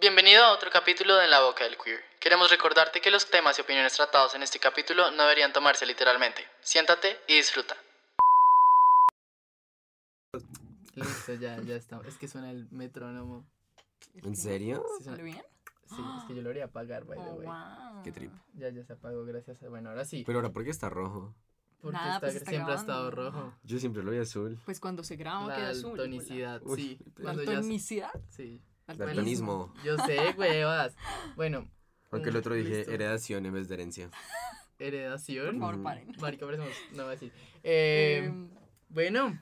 Bienvenido a otro capítulo de En la Boca del Queer. Queremos recordarte que los temas y opiniones tratados en este capítulo no deberían tomarse literalmente. Siéntate y disfruta. Listo, ya, ya está. Es que suena el metrónomo. ¿En serio? Sí, suena- ¿Salió bien? Sí, es que yo lo haría apagar, by the Oh, way. wow. Qué trip. Ya, ya se apagó, gracias. a- Bueno, ahora sí. Pero ahora, ¿por qué está rojo? Porque Nada, está- pues está siempre ha estado rojo. Yo siempre lo vi azul. Pues cuando se graba La queda azul. tonicidad, Uy, sí. ¿La ya- tonicidad? Sí. Daltonismo. Yo sé, huevas. Bueno, Aunque el otro dije Listo. heredación en vez de herencia. heredación. Por favor, paren. Marica, parecemos, no voy a decir. Eh, Em, bueno,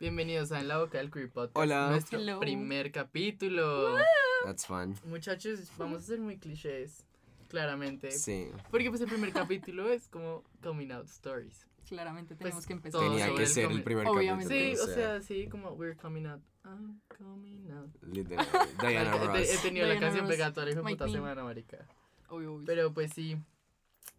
bienvenidos a En la Boca del Queer Podcast. Hola. Nuestro Hello. primer capítulo. That's fun. Muchachos, vamos a ser muy clichés, claramente. Sí. Porque pues el primer capítulo es como coming out stories. claramente Pues, tenemos que empezar. Tenía que el ser comi- el primer Obviamente. Sí, capítulo. o sea, sí, como we're coming out. I'm coming out. Literal. Diana Marica, he- He Ross. tenido la Diana canción Ross, pegada toda la puta semana, marica. Obvio, obvio. Pero pues sí.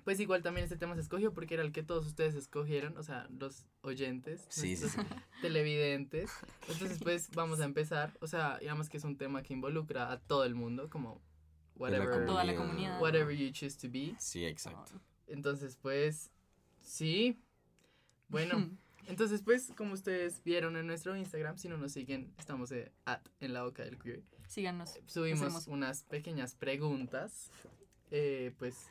Pues igual también este tema se escogió porque era el que todos ustedes escogieron, o sea, los oyentes, Sí, sí, sí. televidentes. Entonces, pues vamos a empezar. O sea, digamos que es un tema que involucra a todo el mundo, como whatever, Toda la comunidad. whatever you choose to be. Sí, exacto. Entonces, pues, sí. Bueno, entonces, pues, como ustedes vieron en nuestro Instagram, si no nos siguen, estamos eh, at en la boca del queer. Síganos. Subimos Hacemos- unas pequeñas preguntas, eh, pues,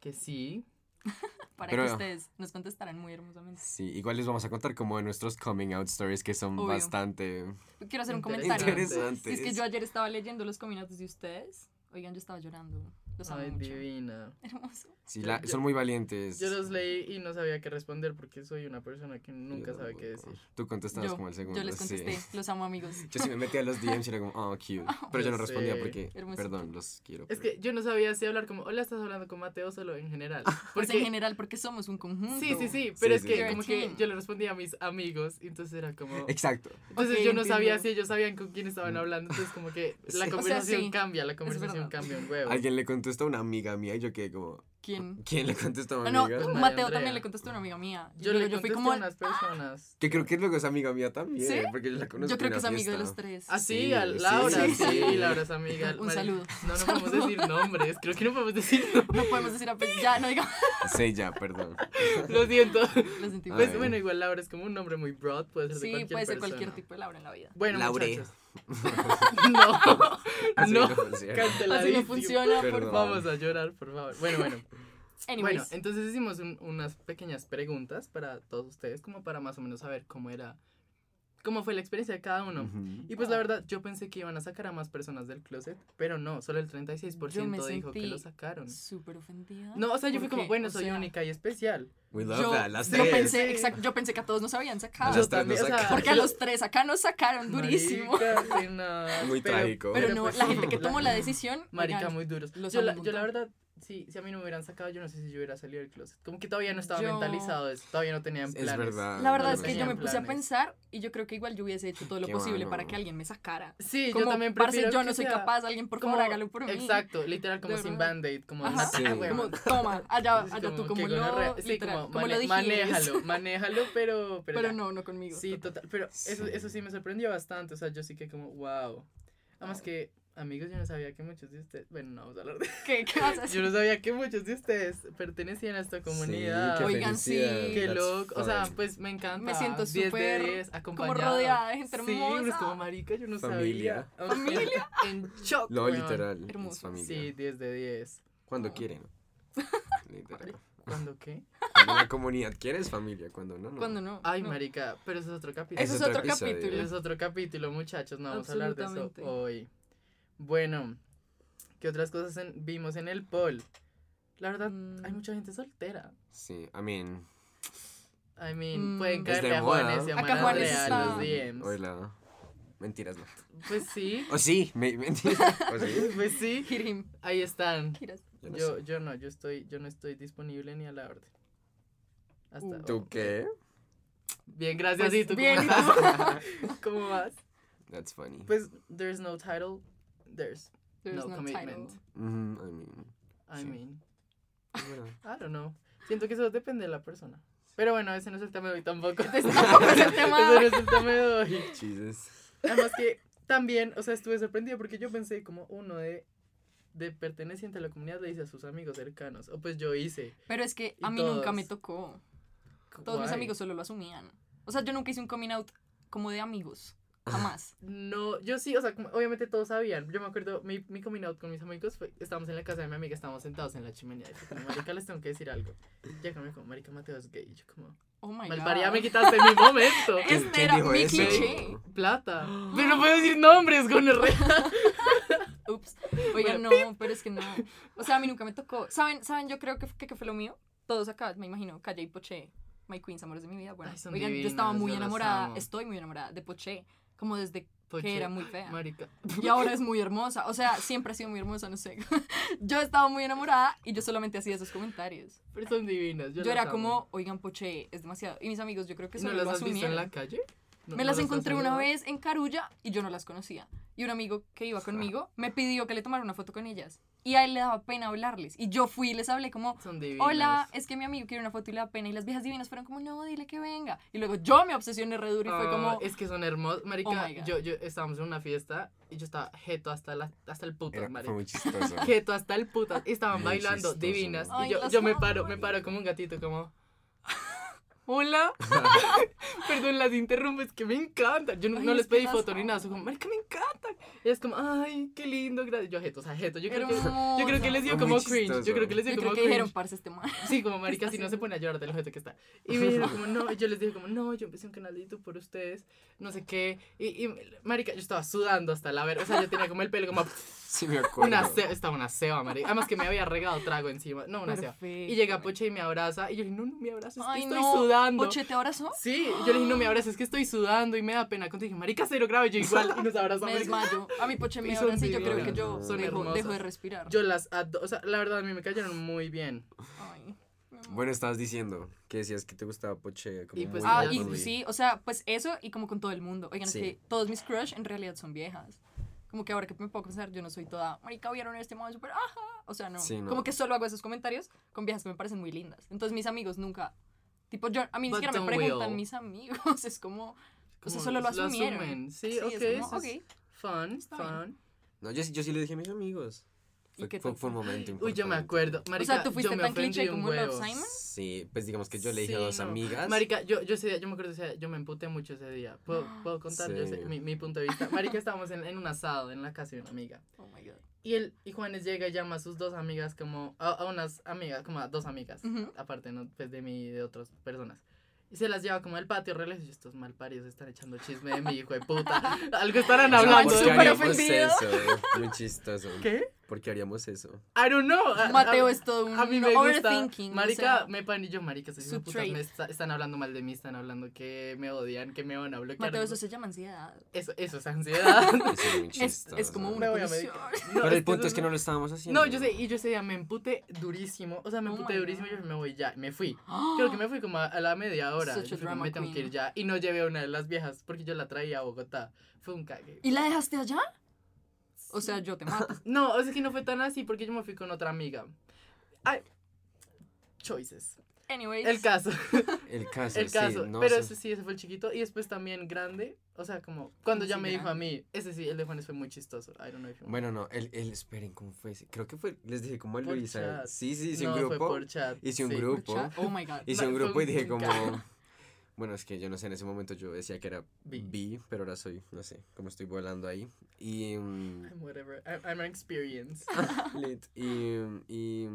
que sí. Para Pero- que ustedes nos contestaran muy hermosamente. Sí, igual les vamos a contar como de nuestros coming out stories que son Obvio. bastante Quiero hacer un Interesante. comentario. interesantes. Es que yo ayer estaba leyendo los cominatos de ustedes. Oigan, yo estaba llorando. Los amo Ay, mucho. divina. Hermoso. Sí, Yo- la- yo- son muy valientes. Yo los leí y no sabía qué responder porque soy una persona que nunca Yo sabe qué decir. Tú contestabas Yo, como el segundo. yo les sí. contesté. Los amo, amigos. Yo sí me metí a los DMs y era como, oh, cute. Pero yo no Yo respondía sé. porque, Hermosito. perdón, los quiero. Es pero- que yo no sabía si hablar como, hola, estás hablando con Mateo solo en general. Pues Porque, en general, porque somos un conjunto. sí, sí, sí, pero Sí, es sí, que sí. como que yo le respondía a mis amigos y entonces era como... Exacto. Entonces Ok, yo no sabía entiendo. si ellos sabían con quién estaban hablando, entonces como que la Sí. O sea, conversación sí, cambia, la conversación verdad. cambia un huevo. Alguien le contestó a una amiga mía y yo quedé como, ¿Quién? ¿quién le contestó a Ah, una no, amiga? Pues María Mateo Andrea. también le contestó a una amiga mía. Yo Luego le yo fui como. a unas personas. Que creo que luego es amiga mía también, ¿Sí? porque yo la conozco Yo creo que es una amigo de los tres. Ah, sí, Sí, a Laura, sí, sí. Laura es amiga. Un saludo. No, no podemos decir nombres, creo que no podemos decir nombres. No podemos decir apellido. Ya, no digamos. Sí, ya, perdón. Lo siento. Lo sentí. Pues bueno, igual Laura es como un nombre muy broad, puede ser de Sí, cualquier puede ser persona. cualquier tipo de Laura en la vida. Bueno, Laure. muchachos. no, Así no, no funciona. Así no funciona, por Perdón. favor. Vamos a llorar, por favor. Bueno, bueno. Anyways, Bueno, entonces hicimos un- unas pequeñas preguntas para todos ustedes, como para más o menos saber cómo era, cómo fue la experiencia de cada uno. Ujú. Y pues la verdad, yo pensé que iban a sacar a más personas del closet, pero no, solo el 36% Yo me dijo que lo sacaron. súper ofendida. No, o sea, yo fui como, bueno, o soy sea, única y especial. We love Yo, that, las yo tres. pensé, exacto, yo pensé que a todos nos habían sacado. Yo también, o sea. Porque a los tres acá nos sacaron durísimo. Marica, sí, no, Muy pero- trágico. Pero no, pues la gente que la- tomó la decisión. Marica, oigan, muy duros. Yo la, yo la verdad, sí, si a mí no me hubieran sacado, yo no sé si yo hubiera salido del closet. Como que todavía no estaba Yo- mentalizado eso, todavía no tenía Es planes. verdad. La verdad no es que yo me puse a planes. pensar y yo creo que igual yo hubiese hecho todo lo Qué posible bueno. para que alguien me sacara. Sí, Como, yo también parce, prefiero yo que no soy sea capaz, alguien por como- favor hágalo por mí. Exacto, literal como sin band-aid, como Sí. Como, toma, allá, Es allá tú, que como lo. Sí, literal, como, como lo mane- dijiste. manéjalo, manéjalo, pero... Pero, Pero no, no conmigo. Sí, total, pero eso, eso sí me sorprendió bastante, o sea, yo sí que como, wow. Además que, amigos, yo no sabía que muchos de ustedes, bueno, no vamos a hablar de ¿Qué, qué vas a Yo decir? no sabía que muchos de ustedes pertenecían a esta comunidad. qué Oigan, sí. Qué loco, o sea, pues me encanta. Me siento 10 de súper 10, como rodeada de gente Sí, uno es hermosa. como marica, yo no Familia. sabía. Familia. En shock. No, literal. Hermoso. Familia. Sí, 10 de 10. Cuando Oh. quieren. Literal. ¿Cuándo qué? Cuando la comunidad quiere es familia, cuando no, no. Cuando no. Ay, no. marica, pero eso es otro capítulo. Eso es otro capítulo. Ese es otro capítulo, muchachos, no vamos a hablar de eso hoy. Bueno, ¿qué otras cosas en- vimos en el poll? La verdad, Mm. hay mucha gente soltera. Sí, I mean. I mean, Mm. pueden caerle de a. Juanes y a Juanes a los DMs. Hola. Mentiras, no. Pues sí, O sí, me, mentiras. O sí. pues sí, Hit him. ahí están. Giras. Yo no Yo, yo no, yo estoy, yo no estoy disponible ni a la orden. Hasta Uh. ¿Tú qué? Bien, gracias. Pues, ¿Y tú bien, cómo. ¿Cómo vas? That's funny. Pues, there's no title, there's There's no, no commitment. Mhm, I mean. I Sí. mean, verdad. I don't know. Siento que eso depende de la persona. Pero bueno, ese no es el tema de hoy tampoco. Ese tampoco es el tema de Ese hoy. no es el tema de hoy. Jesus. Además que también, o sea, estuve sorprendido porque yo pensé como uno de, de perteneciente a la comunidad le dice a sus amigos cercanos. O pues yo hice. Pero es que a mí nunca me todos. tocó. Todos mis Guay. amigos solo lo asumían. O sea, yo nunca hice un coming out como de amigos. Jamás. No, yo sí, o sea, obviamente todos sabían. Yo me acuerdo, mi, mi coming out con mis amigos fue, estábamos en la casa de mi amiga, estábamos sentados en la chimenea. Y como, marica, les tengo que decir algo. Ya como, como, marica, Mateo es gay. Y yo como, Oh my malparía, god. me quitaste mi momento. ¿Quién- Este era dijo mi cliché. Plata. Pero no puedo decir nombres, con Ups. Oigan, no, pero es que no. O sea, a mí nunca me tocó. ¿Saben? ¿Saben? Yo creo que, que, que fue lo mío. Todos acá, me imagino, Calle y Poché, My Queens, amores de mi vida. Bueno, Ay, oigan, yo estaba muy enamorada, amo. estoy muy enamorada de Poché, como desde Poché. que era muy fea. Marica. Y ahora es muy hermosa. O sea, siempre ha sido muy hermosa, no sé. yo estaba muy enamorada y yo solamente hacía esos comentarios. Pero son divinas. Yo, Yo, era amo. como, oigan, Poché, es demasiado. Y mis amigos, yo creo que ¿No solo las lo has visto en la calle? ¿No- Me no las encontré una vez en Carulla y yo no las conocía. Y un amigo que iba conmigo me pidió que le tomara una foto con ellas. Y a él le daba pena hablarles. Y yo fui y les hablé como, Son divinas. hola, es que mi amigo quiere una foto y le da pena. Y las viejas divinas fueron como, no, dile que venga. Y luego yo me obsesioné re duro y fue Ah, como, Es que son hermosos. Marica, Oh yo, yo estábamos en una fiesta y yo estaba jeto hasta, la, hasta el puto, Era, fue muy chistoso. Jeto hasta el puto. Estaban Muy bailando chistoso, divinas. ¿no? y yo, yo me paro, me paro como un gatito, como. Hola. Perdón, las interrumpo, es que me encantan. Yo no, Ay, no es les pedí foto ni nada, son como, marica, me encantan. Y es como, ay, qué lindo, gracias. Yo jeto, o sea, jeto. Yo creo, que, yo creo que les dio como cringe. Yo creo que les dio yo como creo que cringe. dijeron, parce, este man. Sí, como marica, si no se pone a llorar del ojete que está. Y me dijeron como, no, y yo les dije como, no, yo empecé un canal de YouTube por ustedes, no sé qué. Y, y marica, yo estaba sudando hasta la ver, o sea, yo tenía como el pelo como Sí, me acuerdo. una ceba, estaba una ceba, marica. Además que me había regado trago encima, no, una ceba. Perfecto. Y llega Poche y me abraza, y yo le dije, no, no me abraces, es que Ay, estoy no. sudando. ¿Poche te abrazó? Sí, y yo le dije, no me abraces, es que estoy sudando y me da pena contigo. Dije, marica, cero grave, yo igual, y nos abrazamos. Me desmayo. A mi Poche Y me abraza y yo creo que yo Son dejo, de respirar. Yo las adoro, o sea, la verdad a mí me cayeron muy bien. Ay. Bueno, estabas diciendo que decías que te gustaba Poche. Como Y pues muy Ah, y sí, o sea, pues eso y como con todo el mundo. Oigan, Sí. es que todos mis crush en realidad son viejas. Como que ahora que me puedo pensar, yo no soy toda, marica, vieron este modo súper, ajá. O sea, no. Sí, no. Como que solo hago esos comentarios con viejas que me parecen muy lindas. Entonces mis amigos nunca, tipo, yo, a mí ni But siquiera me preguntan mis amigos. Es como, o sea, Como solo lo asumieron. asumen. Sí, Sí, ok, es como, es ok. fun, Está bien. fun. No, yo, sí- yo sí le dije a mis amigos. ¿Y Fue, fue, fue un momento Uy, yo me importante. acuerdo. Marica, o sea, tú fuiste yo tan cliché un como Love huevo. Simon. Sí, pues digamos que yo le dije Sí, a dos no. amigas. Marica, yo, yo ese día, yo me acuerdo ese día, yo me emputé mucho ese día. ¿Puedo, puedo contar yo Sí. sé- mi, mi punto de vista? Marica, estábamos en, en un asado en la casa de una amiga. Oh my god. Y él, y Juanes llega y llama a sus dos amigas como, a, a unas amigas, como a dos amigas, Ujú. aparte ¿no? pues de mí y de otras personas. Y se las lleva como al patio, relax, y estos malparidos están echando chisme de mi hijo de puta. Algo estarán hablando. ¿por qué súper haríamos ofendido. eso? Muy chistoso. ¿Qué? ¿Por qué haríamos eso? I don't know. A- Mateo a- es todo un A mí me gusta. overthinking. o Marica, sea, me pan y yo, marica, estoy su putas, trait. me está- están hablando mal de mí, están hablando que me odian, que me van a bloquear. Mateo, eso se llama ansiedad. eso, eso es ansiedad. Eso es muy Es, chistoso. es como una voy a condición. No, Pero el punto es que no lo estábamos haciendo. No, yo sé, y yo ese día me emputé durísimo. O sea, me Oh emputé my durísimo y God. yo me voy ya. Me fui. Creo que me fui como a, a la media hora. Such a Yo fui me tengo que queen. ir ya. Y no llevé a una de las viejas porque yo la traía a Bogotá. Fue un cague. ¿Y la dejaste allá? O sea, yo te mato. No, o sea que no fue tan así porque yo me fui con otra amiga. Ay, choices. Anyways. El caso. El caso, El sí, caso, no pero sé. ese sí, ese fue el chiquito. Y después también grande, o sea, como cuando ya Sí, me dijo a mí, ese sí, el de Juanes fue muy chistoso. I don't know if you Bueno, no, el, el, esperen, ¿cómo fue? ese? Creo que fue, les dije Por Luisa. chat. Sí, sí, hice no, un fue grupo. por chat. Hice un sí. grupo. Chat. Oh my god. Hice No, un fue grupo y dije como... Bueno, es que yo no sé, en ese momento yo decía que era Bi. bi, pero ahora soy, no sé, como estoy volando ahí. Y... mm, I'm whatever. I'm, I'm an experience. lit, y, y,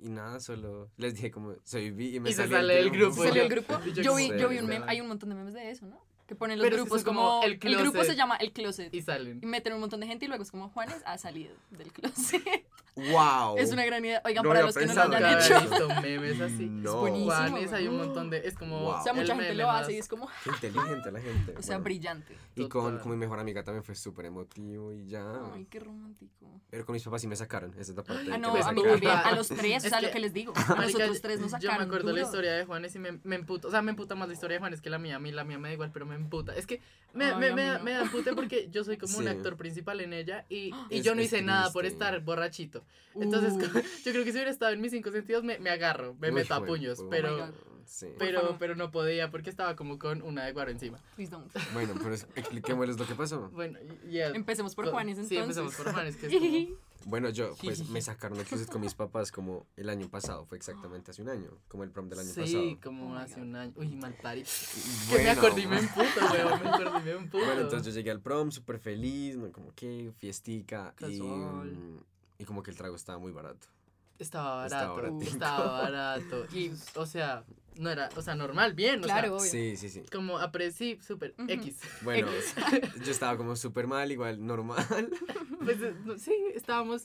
y nada, solo les dije como soy bi y me Y se salí sale del grupo. ¿Salió el grupo? y yo vi, yo vi un meme, hay un montón de memes de eso, ¿no? Que ponen los Pero grupos es como como, el el, grupo se llama el closet. Y salen. Y meten un montón de gente y luego es como Juanes ha salido del closet. ¡Wow! Es una gran idea. Oigan, No para los que no lo hayan hecho. visto memes así. No. buenísimo. Juanes, hay un montón de. Es como. Wow. O sea, mucha gente lo hace y es como, Qué inteligente la gente. o sea, Bueno, brillante. Y con, Total. con mi mejor amiga también fue súper emotivo y ya. Ay, qué romántico. Pero con mis papás sí me sacaron. Esa es la parte Ah, no, a mí también. A Ah, los tres, o es sea, lo que- les digo. A nosotros tres nos Yo sacaron. me acuerdo la historia de Juanes y me, me emputa. O sea, me emputa más la historia de Juanes que la mía. A mí la mía me da igual, pero me emputa. Es que me, Ay, me, me, me da empute porque yo soy como un actor principal en ella y, y Es- yo no es hice nada por estar borrachito. Entonces, Uh. yo creo que si hubiera estado en mis cinco sentidos, me, me agarro, me Uy, meto a puños. oh Pero, God. Sí. Pero, pero no podía porque estaba como con una de guaro encima. Please don't. Bueno, pero es- expliquémosles lo que pasó. Bueno, ya. Empecemos por Juanes entonces. Sí, empezamos por Juanes, que es como... Bueno, yo pues me sacaron el closet con mis papás como el año pasado, fue exactamente hace un año, como el prom del año Sí, pasado. como Oh hace un año. Uy, mal pari. Que Bueno. me acordé y me emputo, weón. Me acordé y me emputo. Bueno, entonces yo llegué al prom súper feliz, ¿no? como que fiestica y, Casual. mm, y como que el trago estaba muy barato. Estaba barato. baratico. Estaba barato. Y, o sea, no era, o sea, normal, bien. O Claro, sea, obvio. Sí, sí, sí. como aprecié, súper. X. Bueno, X. yo estaba como súper mal, igual normal. Pues, eh, no, sí, estábamos,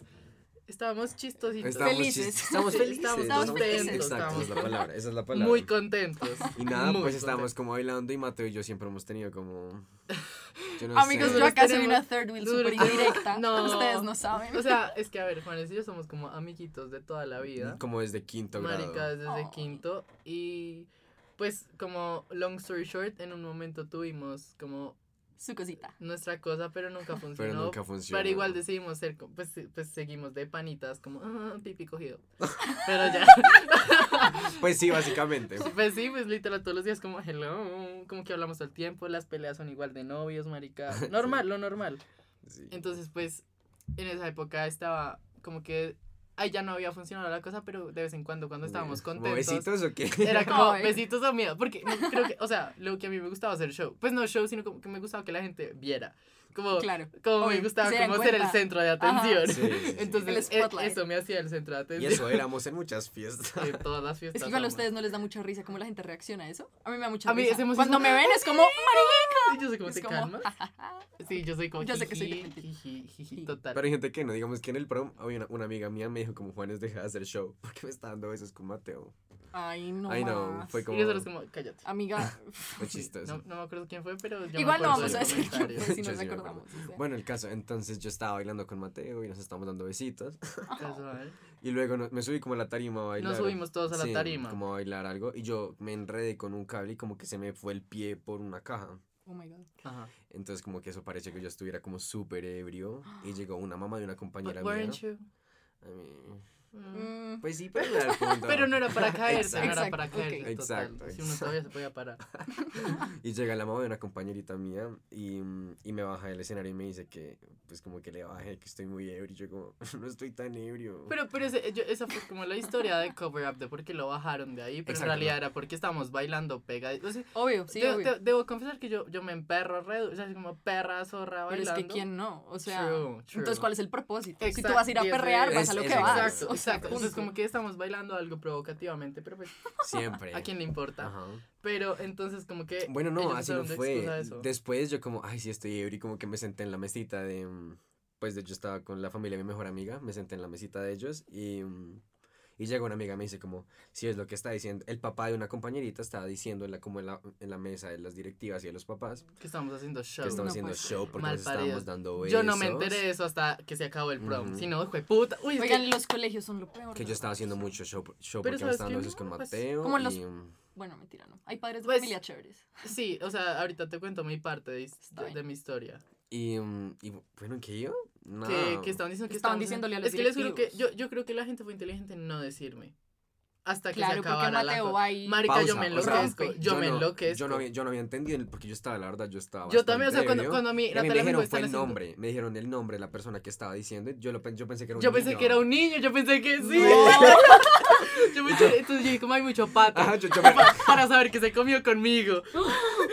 estábamos chistositos. Estábamos Felices. chis- Estamos felices. estábamos Estábamos contentos. Exacto, esa es la palabra, esa es la palabra. Muy contentos. Y nada, muy pues estábamos como bailando y Mateo y yo siempre hemos tenido como... Yo no Amigos, sé. yo acá soy una third wheel súper indirecta. No. Ustedes no saben. O sea, es que a ver, Juanes y yo somos como amiguitos de toda la vida. Como desde quinto grado. Marica desde Ay. quinto. Y pues como long story short, en un momento tuvimos como Su cosita. nuestra cosa, pero nunca funcionó. Pero nunca funcionó. Pero igual decidimos ser, pues, pues seguimos de panitas, como, ah, pipi cogido. Pero ya, Pues sí, básicamente. pues sí, pues literal todos los días como, hello, como que hablamos todo el tiempo, las peleas son igual de novios, marica. Normal, lo normal. Sí. Entonces, pues, en esa época estaba como que, ahí ya no había funcionado la cosa, pero de vez en cuando, cuando estábamos ¿Como contentos. besitos o qué? Era como Ay. besitos o miedo. Porque creo que, o sea, lo que a mí me gustaba hacer show. Pues no show, sino como que me gustaba que la gente viera. Como, Claro. como me gustaba como ser el cuenta. centro de atención. Sí, sí, sí. Entonces, El e- spotlight. eso me hacía el centro de Y atención. eso éramos en muchas fiestas. En todas las fiestas. Es que igual a ustedes no les da mucha risa cómo la gente reacciona a eso. A mí me da mucha A mí risa. hemos- Cuando me ven es como, Sí, yo soy como, Es ¿te como, calmas? Sí, yo soy como, Yo sé que soy total. Pero hay gente que no, digamos que en el prom una, una amiga mía me dijo como Juanes deja de hacer show porque me está dando besos con Mateo. Ay, no. Ay no, más. fue Y como... nosotros como, cállate. Amiga, Fue chistoso. No, no me acuerdo quién fue, pero yo igual no vamos a decir quién comentario. fue si nos sí sea. Bueno, el caso, entonces yo estaba bailando con Mateo y nos estábamos dando besitos. Casual. Y luego no- me subí como a la tarima a bailar. Nos subimos todos a la Sí, tarima. como a bailar algo. Y yo me enredé con un cable y como que se me fue el pie por una caja. Oh my god. Ajá. Entonces como que eso pareció que yo estuviera como súper ebrio. Y llegó una mamá de una compañera But mía. weren't you? A mí- Mm. Pues sí, pero no era el punto. Pero no era para caerse, no era Exacto, para ok. caerse. Total. Exacto, Si uno todavía se podía parar. Y llega la mamá de una compañerita mía y, y me baja del escenario y me dice que, pues como que le baje, que estoy muy ebrio. Y yo como, no estoy tan ebrio. Pero, pero ese- yo- esa fue como la historia de cover up de por qué lo bajaron de ahí, pero Exacto, en realidad era porque estábamos bailando. O sea, Obvio, sí, de- obvio. de- debo confesar que yo, yo me emperro re, o sea, como perra, zorra Pero es bailando. que quién no, o sea, True, true. entonces ¿cuál es el propósito? si tú Exacto, vas a ir a perrear, vas a lo es que vas. Exacto, o exacto. Entonces como que estamos bailando algo provocativamente, pero pues, Siempre. ¿a quién le importa? Ajá. Pero entonces como que... Bueno, no, así no fue. Después yo como, ay, sí estoy ebrio y como que me senté en la mesita de, mm, pues de hecho estaba con la familia de mi mejor amiga, me senté en la mesita de ellos y, mm, y llega una amiga y me dice como, si es lo que está diciendo, el papá de una compañerita estaba diciendo en la, como en la, en la mesa de las directivas y de los papás Que estamos haciendo show. que estamos No haciendo show porque nos estábamos dando besos. Yo no me enteré de eso hasta que se acabó el prom. Ujú. Si no, fue puta. Uy, es que- Oigan, los colegios son lo peor. Que yo estaba haciendo mucho show, show Pero porque me ¿sabes estaba dando besos con pues, Mateo. como los- y, mm, Bueno, mentira, no. Hay padres de Pues- familia chéveres. Sí, o sea, ahorita te cuento mi parte de mi historia. Y, mm, y bueno, ¿qué yo? No. Que, que estaban diciendo que Estaban estábamos- diciéndole a los Es que les juro que yo, yo creo que la gente fue inteligente en no decirme. Hasta que Claro, se porque acabara la Mateo ahí. Marica, yo me o sea, enloquezco. rompe. yo me no, enloquezco. Yo no, había, yo no había entendido porque yo estaba, la verdad, yo estaba. Yo también, o sea, cuando, cuando a mí Y a mí me dijeron fue el haciendo... nombre, me dijeron el nombre de la persona que estaba diciendo. Yo, lo, yo pensé que era un Yo niño. pensé que era un niño, yo pensé que sí. No. yo pensé, entonces yo dije, como hay mucho pato. Ajá, yo, yo me- pa- para saber que se comió conmigo.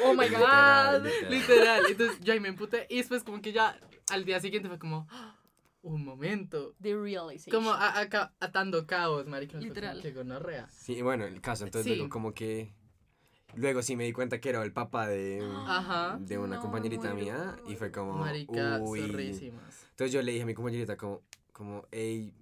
Oh my god. Literal, Literal, literal. Entonces yo ahí me emputé y después como que ya al día siguiente fue como, "Ah, un momento. The realization. Como a- acá atando cabos, marica. Literal. Que gonorrea. Sí, bueno, el caso, entonces Sí. luego como que... Luego sí me di cuenta que era el papá de, Ajá. de una No, compañerita mía y fue como... Marica, uy. Entonces yo le dije a mi compañerita como, como, hey,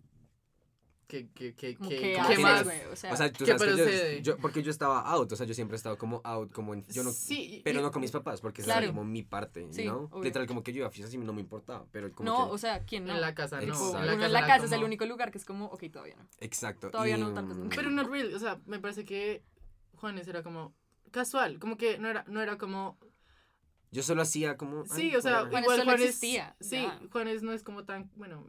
Que, que, que, Como que, que ¿qué haces, más? güey, o sea, o sea, tú ¿qué sabes que yo- procede? yo, porque yo estaba out, o sea, yo siempre he estado como out, como en, yo no, Sí, pero y- no con mis papás, porque esa Claro. era como mi parte, Sí, ¿no? obvio. Literal, como que yo iba a fiestas y no me importaba, pero como no, que, o sea, ¿quién no? En la casa no. Exacto. En la en casa la era casa es el como- único lugar que es como, ok, todavía no. exacto. Todavía y, no, tal vez nunca. Pero no real, o sea, me parece que Juanes era como casual, como que no era, no era como Yo solo hacía como... Sí, o sea. Juanes igual Juanes. existía, Sí. Juanes no es como tan. Bueno,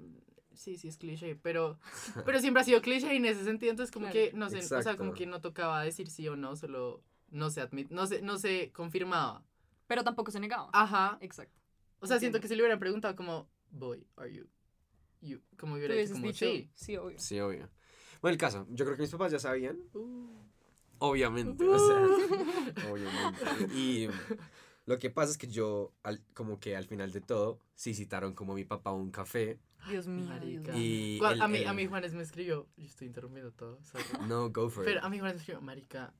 sí, sí es cliché, pero, pero siempre ha sido cliché en ese sentido, entonces como Claro. que, no sé, o sea, como que no tocaba decir sí o no, solo no se admit, no se, no se confirmaba. Pero tampoco se negaba. Ajá, Exacto. o sea, siento que si le hubieran preguntado como, boy, are you, you, como hubiera dicho como, dicho, sí. sí, obvio. Sí, obvio. Bueno, el caso, yo creo que mis papás ya sabían, Uh, obviamente, o sea, obviamente. Y lo que pasa es que yo, al- como que al final de todo, sí citaron como a mi papá un café Dios mío. Marica. y... El- a, mí, el- a mí Juanes me escribió, yo estoy interrumpiendo todo, sorry. No, go for Pero it. a mí Juanes me escribió, marica,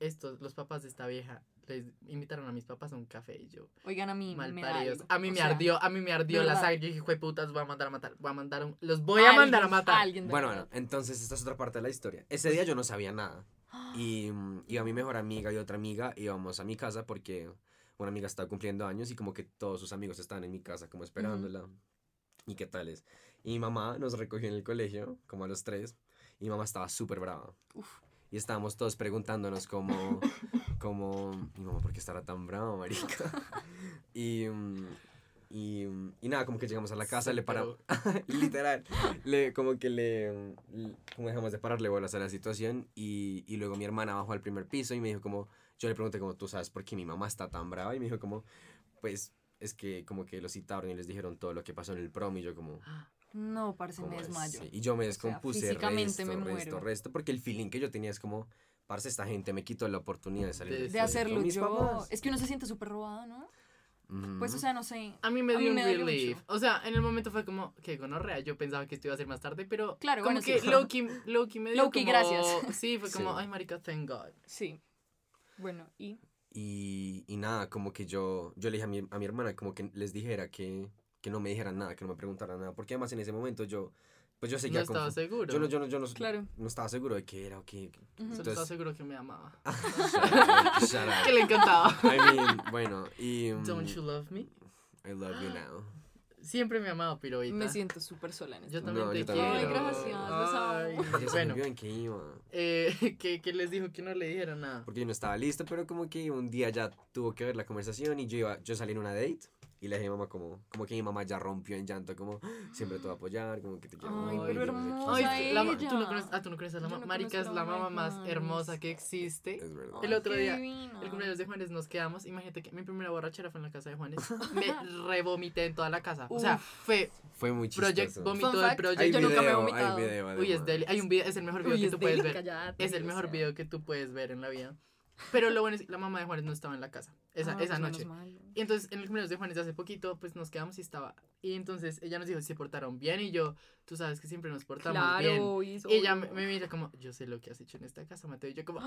estos, los papás de esta vieja, les invitaron a mis papás a un café y yo, Oigan, a mí mal me da paridos. algo. A mí O me sea, ardió, a mí me ardió la sangre. Yo dije, "Jue putas, voy a mandar a matar, voy a mandar a un, los voy a mandar a matar. alguien de Bueno, bueno, entonces esta es otra parte de la historia. Ese día yo no sabía nada. Y mm, iba mi mejor amiga y otra amiga, íbamos a mi casa porque una amiga estaba cumpliendo años y como que todos sus amigos estaban en mi casa como esperándola. ¿Y qué tal es? Y mi mamá nos recogió en el colegio, como a los tres, y mi mamá estaba súper brava. Uf. Y estábamos todos preguntándonos como, como, mi mamá, ¿por qué estará tan brava, marica? y, y, y nada, como que llegamos a la casa, le paramos, literal, le, como que le, le- como dejamos de pararle bolas a la situación y, y luego mi hermana bajó al primer piso y me dijo como, yo le pregunté como, ¿tú sabes por qué mi mamá está tan brava? Y me dijo como, pues es que como que lo citaron y les dijeron todo lo que pasó en el prom y yo como, No, parece ¿cómo me desmayo. así? Y yo me sea, descompuse físicamente resto, me resto, muero. resto, porque el feeling que yo tenía es como, parce, esta gente me quitó la oportunidad de salir De- De colegio hacerlo yo. papás". Es que uno se siente súper robado, ¿no? Pues, o sea, no sé. A mí me dio un relief. O sea, en el momento fue como, que gonorrea. Yo pensaba que esto iba a ser más tarde, pero Claro, como bueno, que sí. Loki, Loki me dio Loki, como... gracias. Sí, fue como, Sí. ay, marica, thank God. Sí. Bueno, y. Y, y nada, como que yo, yo le dije a mi, a mi hermana como que les dijera que, que no me dijeran nada, que no me preguntaran nada, porque además en ese momento yo, pues yo No seguía estaba confu- seguro. Yo no, yo no, yo no, Claro. no estaba seguro de qué era o qué. Ujú. Solo Entonces- estaba seguro que me amaba. Shut up, shut up. que le encantaba. I mean, bueno, y... mm, Don't you love me? I love you now. Siempre me amaba, pero ahorita. Me siento súper sola en este Yo momento. también No, te yo también. quiero. Ay, gracias, los amo. Ay, bueno, en qué iba. eh, que, que les dijo que no le dijera nada. Porque yo no estaba listo, pero como que un día ya tuvo que ver la conversación y yo iba, yo salí en una date y le dije a mi mamá como, como que mi mamá ya rompió en llanto, como, siempre te voy a apoyar, como que te quiero. Ay, pero que no sé qué". hermosa Ay, la tú no conoces, ah, tú no conoces a la mamá. no Marica es la mamá más Juanes. hermosa que existe. Es verdad. El otro qué día. El cumpleaños de Juanes nos quedamos. Imagínate que mi primera borrachera fue en la casa de Juanes. Me revomité en toda la casa. O sea, fue Fue muy chistoso. Project del fact, Project. Hay Yo nunca me he video, vomitado. Hay video, Uy, es deli. Hay un video, es el mejor video Uy, que tú puedes ver. Es el mejor video que tú puedes ver en la vida. Pero lo bueno es que la mamá de Juanes no estaba en la casa esa, Ah, esa pues noche. Y entonces en el cumpleaños de Juanes de hace poquito, pues nos quedamos y estaba. Y entonces ella nos dijo si se portaron bien y yo, tú sabes que siempre nos portamos bien. Claro, y, Y ella me, me mira como, yo sé lo que has hecho en esta casa, Mateo. Y yo como,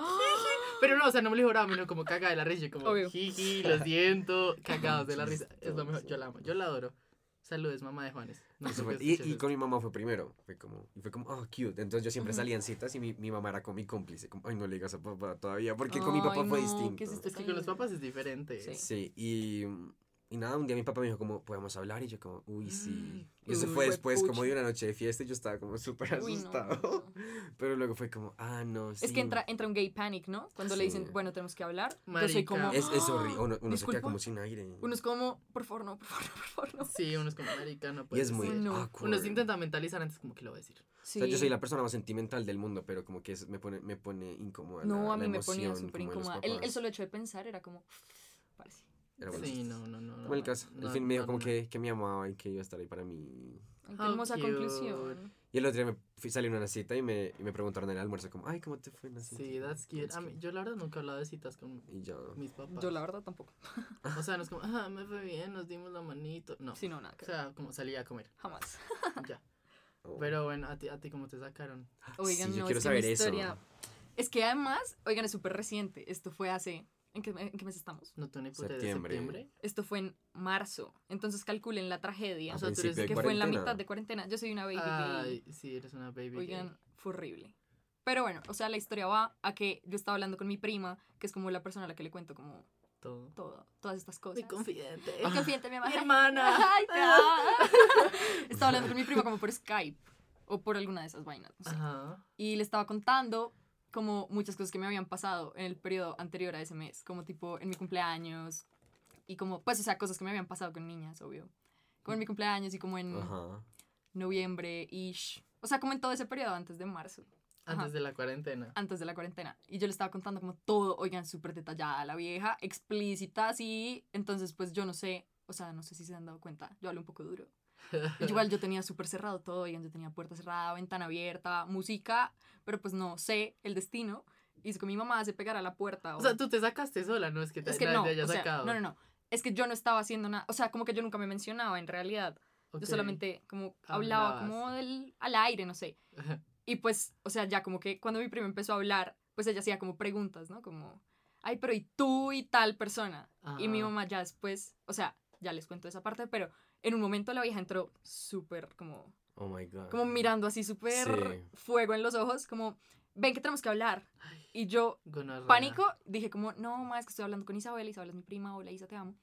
pero no, o sea, no me lo dijo bravo, no como caga de la risa. Yo como, jiji, lo siento, cagados de la risa. Es lo mejor, yo la amo, yo la adoro. Saludos, mamá de Juanes. No Eso sé fue- qué y, y con mi mamá fue primero. Fue como, y fue como, oh, cute. Entonces yo siempre salía en citas y mi, mi mamá era como mi cómplice. Como, ay, no le digas a papá todavía. Porque con mi Ay, papá fue no, distinto. ¿qué es que con los papás es diferente. Sí. Sí, y, y nada, un día mi papá me dijo como, podemos hablar, y yo como, uy, sí. Y eso Uy, fue después como juepucha. de una noche de fiesta y yo estaba como súper Uy, no. asustado. Pero luego fue como, ah, no, sí. Es que entra, entra un gay panic, ¿no? Cuando le dicen, Sí. bueno, tenemos que hablar. Yo soy Marica. como. Es, es "Ah". horrible, uno, uno se queda como sin aire. Uno es como, por favor, no, por favor, no, por favor, no. Sí, uno es como americano. y es muy Sí, no. Uno se intenta mentalizar antes como que lo va a decir. Sí. O sea, yo soy la persona más sentimental del mundo, pero como que es- me pone, me pone incómoda. No, la- a mí la me ponía emoción súper como de los incómoda. El, el solo hecho de pensar era como. Parece. Era muy Sí, no, no, no. Como el no, caso. no, al fin me dijo no, como no. que, que me amaba y que iba a estar ahí para mí. Ay, qué How hermosa cute. conclusión. Y el otro día me fui, salí a una cita y me, y me preguntaron en el almuerzo como, ay, ¿cómo te fue en la cita? Sí, that's cute. That's A mí- yo la verdad nunca he hablado de citas con Y yo, mis papás. Yo la verdad tampoco. O sea, no es como, ah, me fue bien, nos dimos la manito. No. Sí, no, nada. O que- sea, como salía a comer. Jamás. Ya. oh. Pero bueno, ¿a ti, a ti cómo te sacaron? Oigan, Sí, yo no, quiero es que saber mi eso. historia... Es que además, oigan, es súper reciente. Esto fue hace... ¿En qué, ¿En qué mes estamos? ¿No te ni puta de Septiembre. septiembre? Esto fue en marzo. Entonces calculen la tragedia. A O sea, tú eres que fue en la cuarentena. mitad de cuarentena. Yo soy una baby gay. Ay, sí, eres una baby. Oigan, gay. fue horrible. Pero bueno, o sea, la historia va a que yo estaba hablando con mi prima, que es como la persona a la que le cuento como Todo. todo, todas estas cosas. Mi confidente. Es confidente, mi mamá. Mi hermana. Ay, estaba hablando con mi prima como por Skype o por alguna de esas vainas. no sé. Ajá. Y le estaba contando como muchas cosas que me habían pasado en el periodo anterior a ese mes, como tipo en mi cumpleaños y como, pues, o sea, cosas que me habían pasado con niñas, obvio. Como en mi cumpleaños y como en... Ajá. noviembre, ish. O sea, como en todo ese periodo antes de marzo. Ajá. Antes de la cuarentena. antes de la cuarentena. Y yo le estaba contando como todo, oigan, súper detallada la vieja, explícita, así. Entonces, pues yo no sé, o sea, no sé si se han dado cuenta, yo hablo un poco duro. Igual yo tenía súper cerrado todo, oigan, yo tenía puerta cerrada, ventana abierta, música, pero pues no sé el destino. Y es que mi mamá se pegara a la puerta. O sea, tú te sacaste sola, no es que te, es que no, te haya o sea, sacado. no, no, no. Es que yo no estaba haciendo nada, o sea, como que yo nunca me mencionaba en realidad. Ok. Yo solamente como hablaba Hablabas. como del, al aire, no sé. Y pues, o sea, ya como que cuando mi prima empezó a hablar, pues ella hacía como preguntas, ¿no? Como, ay, pero ¿y tú y tal persona? Y mi Ajá. mamá ya después, o sea, ya les cuento esa parte, pero en un momento la vieja entró súper como, Oh my god. como mirando así súper Sí. fuego en los ojos, como, ven que tenemos que hablar. Y yo, Gonorrea. pánico, dije como, no, ma, es que estoy hablando con Isabel, Isabel es mi prima, hola Isa, te amo.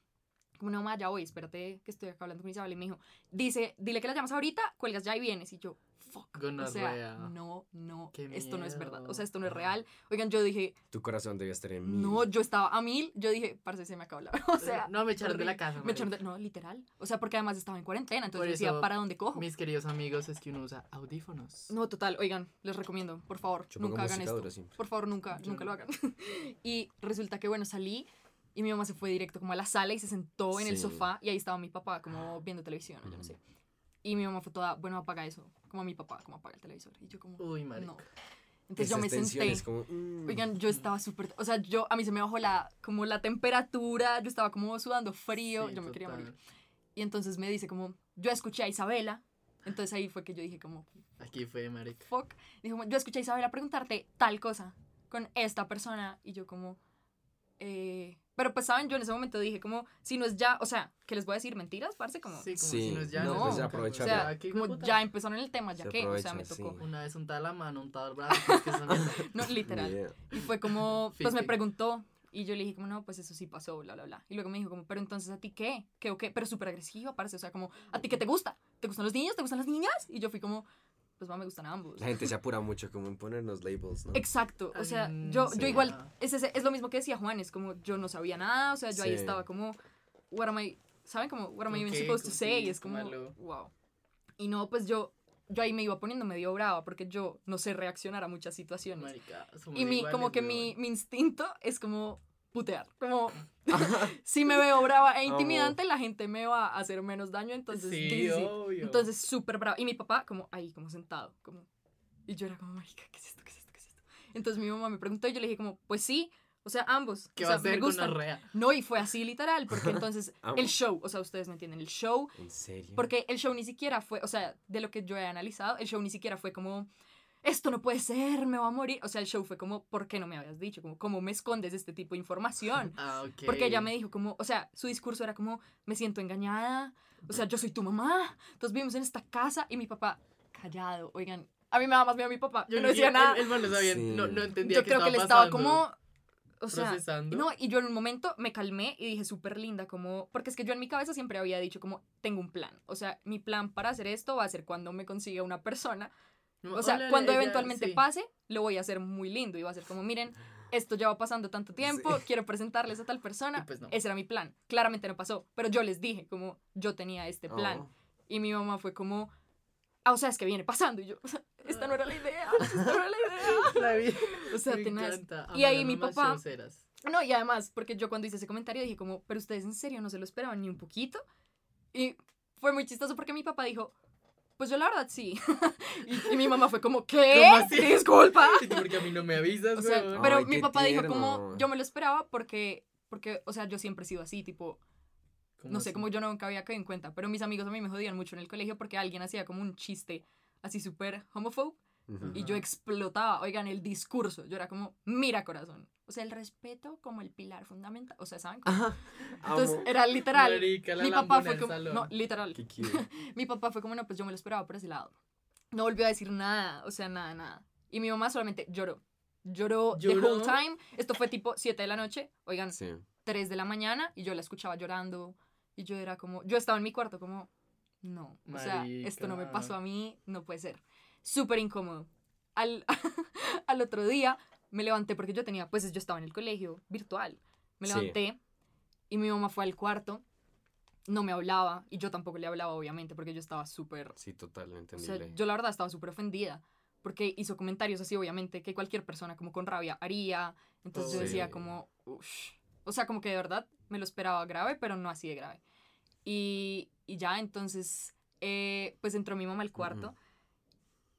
Como, no, ma, ya voy, espérate que estoy acá hablando con Isabel. Y me dijo, dice, dile que la llamas ahorita, cuelgas ya y vienes. Y yo, fuck. O Gonorrea. sea, no, no, Qué esto no es verdad. miedo. O sea, esto no es real. Oigan, yo dije, Tu corazón debe estar en mí. no, yo estaba a mil. Yo dije, parce, se me acabó la. O sea, no, me echaron de la casa. me echaron de- No, literal. O sea, porque además estaba en cuarentena. Entonces decía, eso, ¿para dónde cojo? Mis queridos amigos, es que uno usa audífonos. No, total, oigan, les recomiendo, por favor, Yo nunca hagan esto. Por favor, nunca, Yo nunca no. lo hagan. y resulta que, bueno, salí y mi mamá se fue directo como a la sala y se sentó en el Sí. sofá y ahí estaba mi papá como viendo televisión, o yo no sé. Y mi mamá fue toda, bueno, apaga eso, como mi papá, como apaga el televisor. Y yo como, Uy, marica. no. Entonces yo Esas me tensiones senté. como, mm. Oigan, yo estaba súper, o sea, yo, a mí se me bajó la, como la temperatura, yo estaba como sudando frío, Sí, yo me quería morir. Y entonces me dice como, yo escuché a Isabela, entonces ahí fue que yo dije como, Aquí fue, marica. fuck. Dijo, yo escuché a Isabela preguntarte tal cosa con esta persona y yo como, eh, pero pues saben, yo en ese momento dije como, si no es ya, o sea, que les voy a decir mentiras, parce, como, Sí, como Sí, si no es ya. no, es ya nunca, aprovechar. o sea, Ya, ¿qué hijo como ya empezaron el tema, ya que, o sea, me tocó. sí. Una vez untada la mano, untado el brazo. pues, que mierda. No, literal. Yeah. Y fue como, pues me preguntó y yo le dije como, no, pues eso sí pasó, bla, bla, bla. Y luego me dijo como, pero entonces a ti qué, qué o qué, pero súper agresiva, parece, o sea, como, ¿a ti qué te gusta? ¿Te gustan los niños? ¿Te gustan las niñas? Y yo fui como, pues va, me gustan ambos. La gente se apura mucho como en ponernos labels, ¿no? Exacto, o sea, Mm, yo, sí. yo igual, es, ese- es lo mismo que decía Juan, es como yo no sabía nada, o sea, yo ahí Sí. estaba como, what am I, ¿saben? Como, what am I even supposed to say? Y es como, malo. wow. Y no, pues yo, yo ahí me iba poniendo medio brava porque yo no sé reaccionar a muchas situaciones. Marica, Y mi, iguales, como que mi, mi instinto es como putear, como si me veo brava e intimidante, la gente me va a hacer menos daño, entonces Sí, sí. obvio. Entonces, súper brava. Y mi papá, como ahí, como sentado, como. Y yo era como, marica, ¿qué es esto? ¿Qué es esto? ¿Qué es esto? Entonces mi mamá me preguntó y yo le dije, como, pues sí, o sea, ambos. ¿Qué o va sea, a ser me gustan. No, y fue así literal, porque entonces el show, o sea, ustedes me entienden, el show, ¿En serio? porque el show ni siquiera fue, o sea, de lo que yo he analizado, el show ni siquiera fue como, esto no puede ser, me voy a morir. O sea, el show fue como, ¿por qué no me habías dicho? Como, ¿cómo me escondes este tipo de información? Ah, ok. Porque ella me dijo como, o sea, su discurso era como, me siento engañada, o sea, yo soy tu mamá, entonces vivimos en esta casa y mi papá, callado, oigan, a mí me daba más miedo mi papá, yo no decía nada, El, man no sabía, Sí. no, no entendía yo qué creo que le estaba estaba pasando. como, o sea, procesando. no, y yo en un momento me calmé y dije súper linda, como, porque es que yo en mi cabeza siempre había dicho como, tengo un plan, o sea, mi plan para hacer esto va a ser cuando me consiga una persona, o sea, cuando eventualmente sí. pase, lo voy a hacer muy lindo y va a ser como, miren, esto ya va pasando tanto tiempo, Sí. quiero presentarles a tal persona. Pues no. Ese era mi plan. Claramente no pasó, pero yo les dije como yo tenía este plan. Oh. Y mi mamá fue como, ah, o sea, es que viene pasando. Y yo, esta no era la idea, esta no era la idea. La. O sea, tenaz. Y ahí mi papá-. No, y además, porque yo cuando hice ese comentario dije como, pero ustedes en serio no se lo esperaban ni un poquito. Y fue muy chistoso porque mi papá dijo, pues yo la verdad sí. y, y mi mamá fue como, ¿qué? ¿Cómo así? Disculpa. ¿Y tú porque a mí no me avisas, O sea, pero Ay, mi papá dijo como, tierno. yo me lo esperaba porque, porque, o sea, yo siempre he sido así, tipo, ¿Cómo no sé, así? como yo nunca había caído en cuenta, pero mis amigos a mí me jodían mucho en el colegio porque alguien hacía como un chiste así súper Ujú. y yo explotaba, oigan, el discurso, yo era como, mira corazón, o sea, el respeto como el pilar fundamental, o sea, ¿saben? Ajá. Entonces Amo. era literal. Marica, Mi papá fue como, no, literal, mi papá fue como, no, pues yo me lo esperaba por ese lado. No volvió a decir nada, o sea, nada, nada. Y mi mamá solamente lloró. Lloró, the ¿Lloró? whole time. Esto fue tipo 7 de la noche, oigan, Sí. 3 de la mañana, y yo la escuchaba llorando. Y yo era como, yo estaba en mi cuarto como, no, o sea, esto no me Marica. pasó a mí, no puede ser. Súper incómodo. Al, al otro día me levanté porque yo tenía, pues yo estaba en el colegio virtual. Me Sí. levanté y mi mamá fue al cuarto no me hablaba y yo tampoco le hablaba, obviamente, porque yo estaba súper... Sí, total, O sea, entendible. yo la verdad estaba súper ofendida porque hizo comentarios así, obviamente, que cualquier persona como con rabia haría. Entonces yo decía sí. como, "Ush". o sea, como que de verdad me lo esperaba grave, pero no así de grave. Y, y ya, entonces, eh, pues entró mi mamá al cuarto.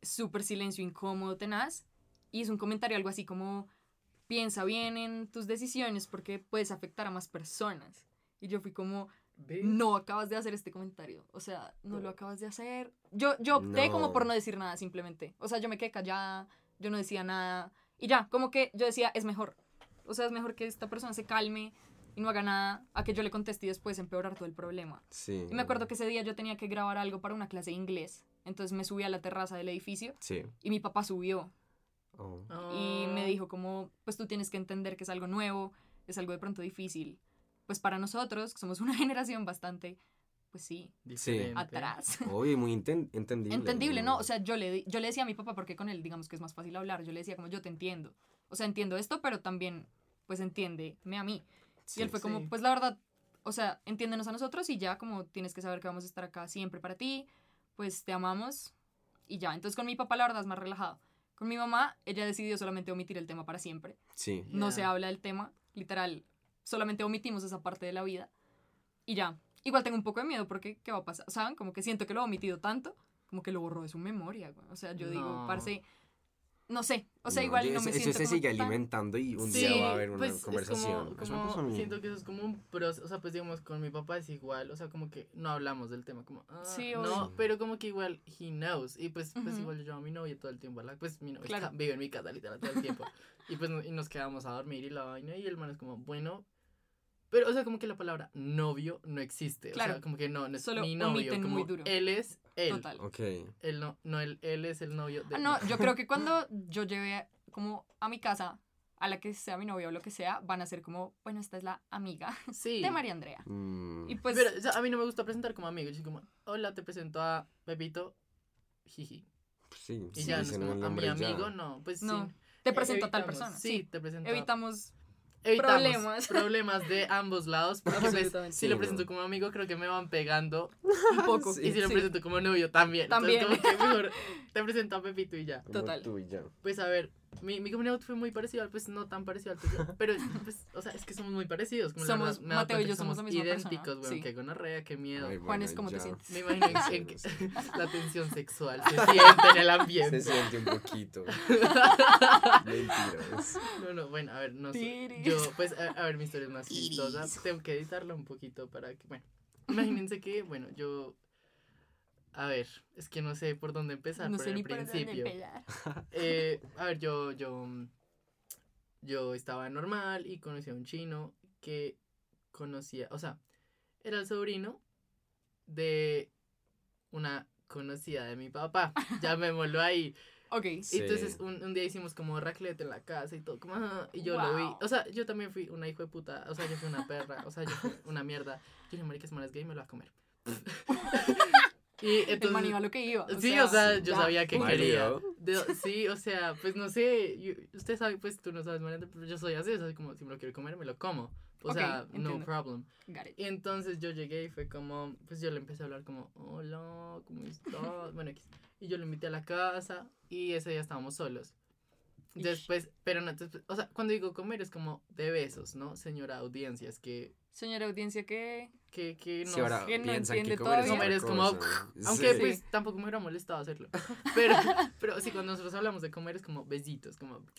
Súper silencio incómodo, tenaz, y hizo un comentario algo así como, piensa bien en tus decisiones porque puedes afectar a más personas. Y yo fui como, ¿Ves? no acabas de hacer este comentario. O sea, no lo acabas de hacer. Yo, yo opté como por no decir nada simplemente. O sea, yo me quedé callada, yo no decía nada. Y ya, como que yo decía, es mejor. O sea, es mejor que esta persona se calme y no haga nada a que yo le conteste y después empeorar todo el problema. Sí. Y me acuerdo que ese día yo tenía que grabar algo para una clase de inglés. Entonces me subí a la terraza del edificio Sí. y mi papá subió Oh. y me Ah. dijo como, pues tú tienes que entender que es algo nuevo, es algo de pronto difícil. Pues para nosotros, que somos una generación bastante, pues sí, Diferente. atrás. Oye, muy enten- entendible. Entendible, ¿no? O sea, yo le, yo le decía a mi papá, porque con él, digamos que es más fácil hablar, yo le decía como, yo te entiendo. O sea, entiendo esto, pero también, pues entiéndeme a mí. Sí, y él fue como, sí. pues la verdad, o sea, entiéndenos a nosotros y ya como tienes que saber que vamos a estar acá siempre para ti, pues te amamos y ya. Entonces con mi papá la verdad es más relajado. Con mi mamá, ella decidió solamente omitir el tema para siempre. Sí. No se habla del tema, literal, solamente omitimos esa parte de la vida y ya. Igual tengo un poco de miedo porque, ¿qué va a pasar? ¿Saben? Como que siento que lo ha omitido tanto, como que lo borró de su memoria. güey. O sea, yo digo, parce, no sé. O sea, No, igual yo- no me eso, siento eso se como sigue tan- alimentando y un Sí, día va a haber una pues, es conversación. como- me como mí. siento que eso es como un proceso, o sea, pues digamos, con mi papá es igual, o sea, como que no hablamos del tema, como, ah, Sí, no, pero como que igual, he knows, y pues, pues igual yo llamo a mi novia todo el tiempo, ¿verdad? pues mi novia Claro. está- vive en mi casa literal todo el tiempo, y pues no- y nos quedamos a dormir y la vaina, y el man es como, bueno, pero, o sea, como que la palabra novio no existe, o Claro. sea, como que no, no es Solo mi novio, como muy duro. él es él, Total. Ok. él no, no, él, él es el novio de Ah, no, yo creo que cuando yo lleve como a mi casa, a la que sea mi novia o lo que sea, van a ser como, bueno, esta es la amiga sí. de María Andrea. Mm, Y pues, Pero o sea, a mí no me gusta presentar como amigo. Yo soy como, hola, te presento a Pepito, jiji. sí, Y sí, ya, no es como a mi ya. amigo, no. Pues no, sí. te presento a tal persona. Sí, te presento. a- Evitamos evitamos problemas. problemas de ambos lados. Porque pues, si Sí, lo presento como amigo, creo que me van pegando. un poco. Sí. y si lo sí. presento como novio, también. También. Entonces, como que mejor te presento a Pepito y ya. Total. tú y ya. Pues a ver, mi, mi coming out fue muy parecido al, pues no tan parecido al tuyo. Pero, pues, o sea, es que somos muy parecidos. Como la Somos- dado Mateo y yo somos la misma persona, idénticos, weón. sí. Que gonorrea, qué miedo. Ay, Juanes, bueno, ¿cómo te sientes? Me imagino en, en que la tensión sexual se siente en el ambiente. Se siente un poquito. Mentiras. No, no, bueno, a ver, no sé. Yo, pues, a, a ver, mi historia es más chistosa. Tengo que editarla un poquito para que, bueno, imagínense que, bueno, yo, a ver, es que no sé por dónde empezar no por sé el ni por dónde principio. empezar. Eh, a ver, yo, yo, yo estaba normal y conocí a un chino que conocía, o sea, era el sobrino de una conocida de mi papá, llamémoslo ahí. Ok. Sí. Entonces un, un día hicimos como raclette en la casa y todo, como, ah, y yo lo vi. O sea, yo también fui una hijo de puta, o sea, yo fui una perra, o sea, yo fui una mierda. Yo dije, marica, es gay, me lo va a comer. Y el man iba entonces... a lo que iba. Sí, o sea, yo ya. sabía que quería. De- sí, o sea, pues no sé, yo- usted sabe, pues tú no sabes, Mariana, pero yo soy así, o sea, como si me lo quiero comer, me lo como. O Ok, sea, no entiendo. problem. Got it. Y entonces yo llegué y fue como, pues yo le empecé a hablar como, hola, ¿cómo estás? Bueno, y yo lo invité a la casa y ese día estábamos solos. Después, pero no, después- o sea, cuando digo comer es como de besos, ¿no? Señora audiencia, es que, Señora audiencia, que que, que no Sí, ahora que no entiende que comer es, todavía. Comer es otra como, aunque Sí. pues tampoco me hubiera molestado hacerlo. Pero, pero sí, cuando nosotros hablamos de comer es como besitos, como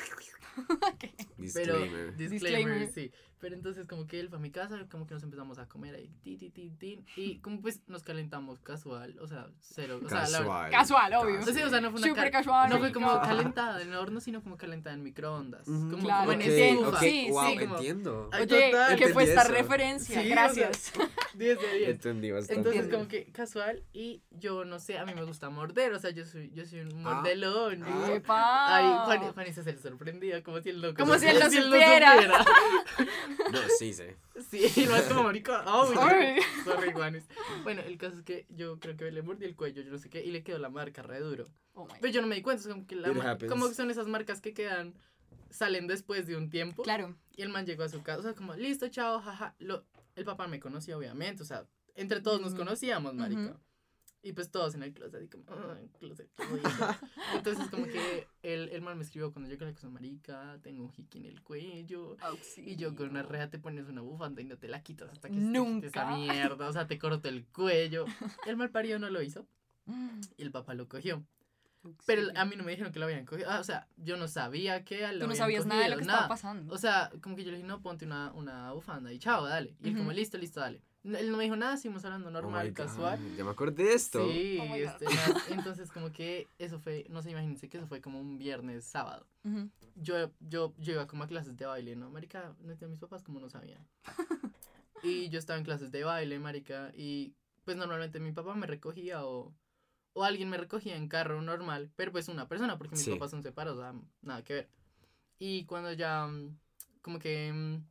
pero Disclaimer. disclaimer, Disclaimer. sí. Pero entonces como que él fue a mi casa, como que nos empezamos a comer ahí, ti, ti, ti, ti, y como pues nos calentamos casual, o sea, cero, o sea, la verdad- Casual. Casual, obvio. Sí, o sea, no fue una Súper cal- casual. no fue como calentada en el horno, sino como calentada en microondas, Ujú. como, Claro, como en Ok, entiendo. estufa. ok, Sí, wow, sí, como- entiendo. Oye, total. ¿qué fue esta eso. referencia? Sí, o sea, Gracias. 10 de 10. Entendí bastante. Entonces como que casual y yo no sé, a mí me gusta morder, o sea, yo soy yo soy un Ah. mordelón. Ah. ¡Epa! Ay, Juan, Juanisa se le sorprendía, como si él no Como si él no supiera. No, sí sé. Sí, y lo como marica. Oh, Sorry. Sorry, Juanis. Bueno, el caso es que yo creo que le mordí el cuello, yo no sé qué, y le quedó la marca re duro. Oh my Pero yo no me di cuenta, es como que la como que son esas marcas que quedan, salen después de un tiempo. Claro. Y el man llegó a su casa, o sea, como, listo, chao, jaja. Lo, el papá me conocía, obviamente, o sea, entre todos nos conocíamos, marica. Ujú. Y pues todos en el closet, así como, "Ah, closet, ¿qué voy a hacer?". Entonces como que el, el man me escribió cuando yo con la cosa marica, tengo un hickey en el cuello. Y yo con una reja te pones una bufanda y no te la quitas hasta que quite esa Nunca. mierda, o sea, te corto el cuello. El mal parido no lo hizo y el papá lo cogió. Pero a mí no me dijeron que lo habían cogido. Ah, o sea, yo no sabía que lo Tú no habían sabías nada de lo que cogido, estaba nada. pasando. O sea, como que yo le dije, no, ponte una, una bufanda y chao, dale. Y él como, Ujú. listo, listo, dale. No, Él no me dijo nada, seguimos hablando Oh normal, God, casual. Ya me acordé de esto. Sí, Oh este, entonces como que eso fue, no sé, imagínense que eso fue como un viernes, sábado. Yo, yo, yo iba como a clases de baile, ¿no? Marica, neta, mis papás como no sabían. y yo estaba en clases de baile, marica, y pues normalmente mi papá me recogía o, o alguien me recogía en carro normal, pero pues una persona, porque mis Sí. papás son separados, o sea, nada que ver. Y cuando ya, mm, como que mm,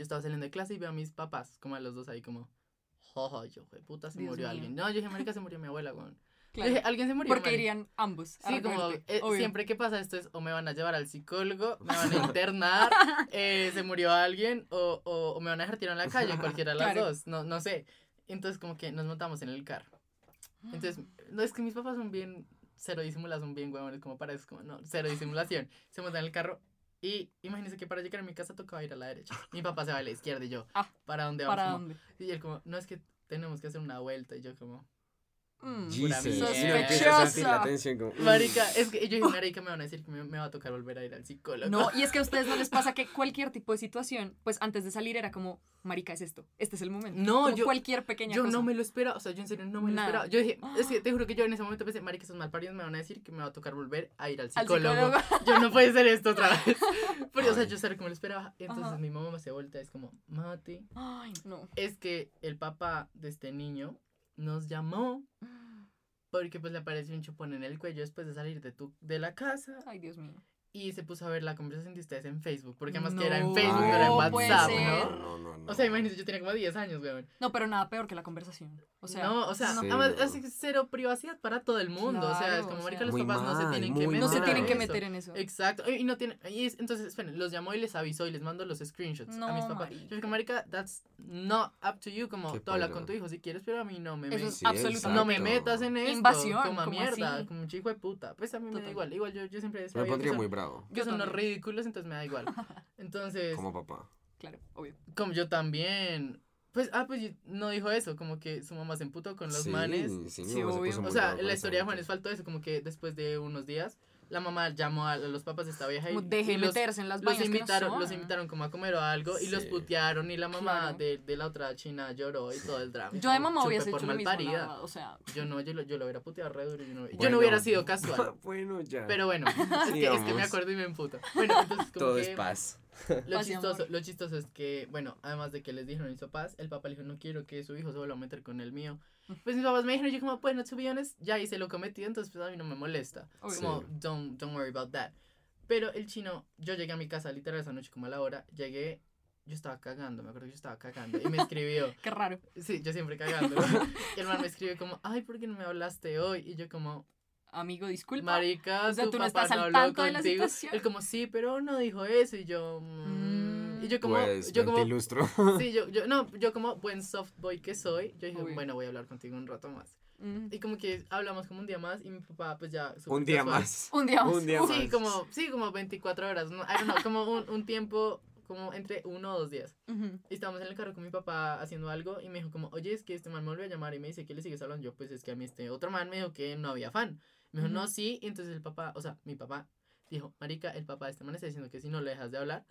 yo estaba saliendo de clase y veo a mis papás, como a los dos ahí como, jojo, yo, de puta, se Dios murió mío. alguien. No, yo dije, marica, se murió mi abuela, weón. Yo Claro. dije, alguien se murió. Porque marica". irían ambos. Sí, como eh, siempre que pasa esto es o me van a llevar al psicólogo, me van a internar, eh, se murió alguien o, o, o me van a dejar tirado en la calle, cualquiera de las Claro. dos, no, no sé. Entonces como que nos montamos en el carro. Entonces, no es que mis papás son bien, cero disimulación, son bien huevones, como para eso, como no, cero disimulación. Se montan en el carro y imagínense que para llegar a mi casa tocaba ir a la derecha. Mi papá se va a la izquierda y yo, Ah, ¿para dónde vamos? ¿Para dónde? y él como, no es que tenemos que hacer una vuelta y yo como... Mm. Jesus. como... mm. Marica, es que yo dije, marica, me van a decir que me, me va a tocar volver a ir al psicólogo. No, y es que a ustedes no les pasa que cualquier tipo de situación, pues antes de salir era como, marica, es esto, este es el momento. No, Como yo- cualquier pequeña Yo cosa. no me lo esperaba, o sea, yo en serio no me lo Nada. esperaba. Yo dije, es que te juro que yo en ese momento pensé, marica, esos malparidos me van a decir que me va a tocar volver a ir al Al psicólogo. Yo no puede ser esto otra vez. Porque, o sea, yo sabía que me lo esperaba. Entonces Ajá. mi mamá se voltea, es como, Mati, Ay, no. es que el papá de este niño nos llamó porque pues le apareció un chupón en el cuello después de salir de, tu, de la casa Ay, Dios mío. Y se puso a ver la conversación de ustedes en Facebook. Porque además que era en No, Facebook, no era en WhatsApp. ¿no? No, no, no. O sea, imagínense, yo tenía como 10 años, weón. No, pero nada peor que la conversación. O sea, no, o sea, Sí, además no. es cero privacidad para todo el mundo. o sea, es Claro, como, marica, los papás no se mal, tienen que meter. no se mal. tienen que en meter eso. en eso. Exacto. Y no tienen. Y es- entonces, esperen, los llamó y les avisó y les mandó los screenshots a No, mis papás. marica. Yo dije, marica, that's not up to you. Como tú habla con tu hijo si quieres, pero a mí no me metas. Sí, absolutamente. No me metas en esto. Invasión, Como a ¿cómo mierda, así? como un chico de puta. Pues a mí me da Total. igual. Igual yo, yo siempre Me pondría muy son, bravo. que Yo son unos ridículos, entonces me da igual. Entonces, Como papá. Claro, obvio. como yo también. Pues, ah, pues no dijo eso, como que su mamá se emputó con los Sí, manes. Sí, Sí, obvio. O sea, en la historia de. Juanes faltó eso, como que después de unos días, la mamá llamó a los papás de esta vieja y, deje y los, meterse en las los vainas que no invitaron, los invitaron como a comer o algo y los putearon y la mamá Claro. de, de la otra china lloró y todo el drama. Yo de mamá hubiese por hecho lo mismo, verdad, o sea, Yo no, yo lo, yo lo hubiera puteado re duro, yo no, yo no hubiera sido casual. bueno, ya. Pero bueno, es que, es que me acuerdo y me emputo. Bueno, entonces como Todo que es paz. lo chistoso, lo chistoso es que, bueno, además de que les dijeron a mis papás, el papá le dijo, no quiero que su hijo se vuelva a meter con el mío. Pues mis papás me dijeron, yo como, bueno, to be honest, ya hice lo cometido, entonces pues a mí no me molesta. obvio. Como, don't, don't worry about that. Pero el chino, yo llegué a mi casa literal esa noche como a la hora, llegué, yo estaba cagando, me acuerdo que yo estaba cagando, y me escribió, Qué raro. sí, yo siempre cagando, y el man me escribió como, ay, ¿por qué no me hablaste hoy? Y yo como, Amigo, disculpa. marica, O sea, tu tú no estás al habló tanto de la contigo". situación. Él como, sí, pero no dijo eso, y yo, mm, y yo como, pues, yo como, te ilustro. sí, yo, yo, no, yo como buen soft boy que soy, yo dije, bueno, voy a hablar contigo un rato más. Mm. Y como que hablamos como un día más, y mi papá, pues ya, Un día casual, más. Un día más. Un día Sí, más. como, sí, como 24 horas, no, I don't know, como un, un tiempo, como entre uno o dos días. Ujú. Y estábamos en el carro con mi papá haciendo algo y me dijo como, oye, es que este man me volvió a llamar y me dice que le sigues hablando. Yo, pues es que a mí este otro man me dijo que no había fan. Me dijo, no, sí. Y entonces el papá, o sea, mi papá dijo, marica, el papá de este man está diciendo que si no le dejas de hablar,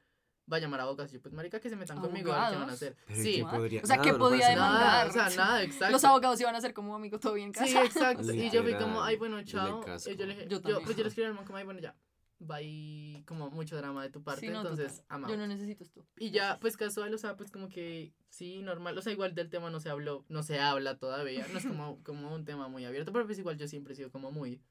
va a llamar a abogados. Y yo, pues marica, que se metan conmigo a ver qué van a ¿Abogados? hacer. Pero ¿y Sí, qué podría- O sea, ¿qué podía demandar? nada, o sea, nada, exacto. Los abogados iban a ser como amigo todo bien en Sí, casa. exacto. Y yo fui como, ay, bueno, chao. Y yo le dije, Yo yo, pues yo le escribí al man como, ay, bueno, ya. Bye, como mucho drama de tu parte, Sí, no, entonces, Yo out. no necesito esto. Y ya, pues casual, o sea, pues como que sí, normal. O sea, igual del tema no se habló, no se habla todavía. No es como, como un tema muy abierto, pero pues igual yo siempre he sido como muy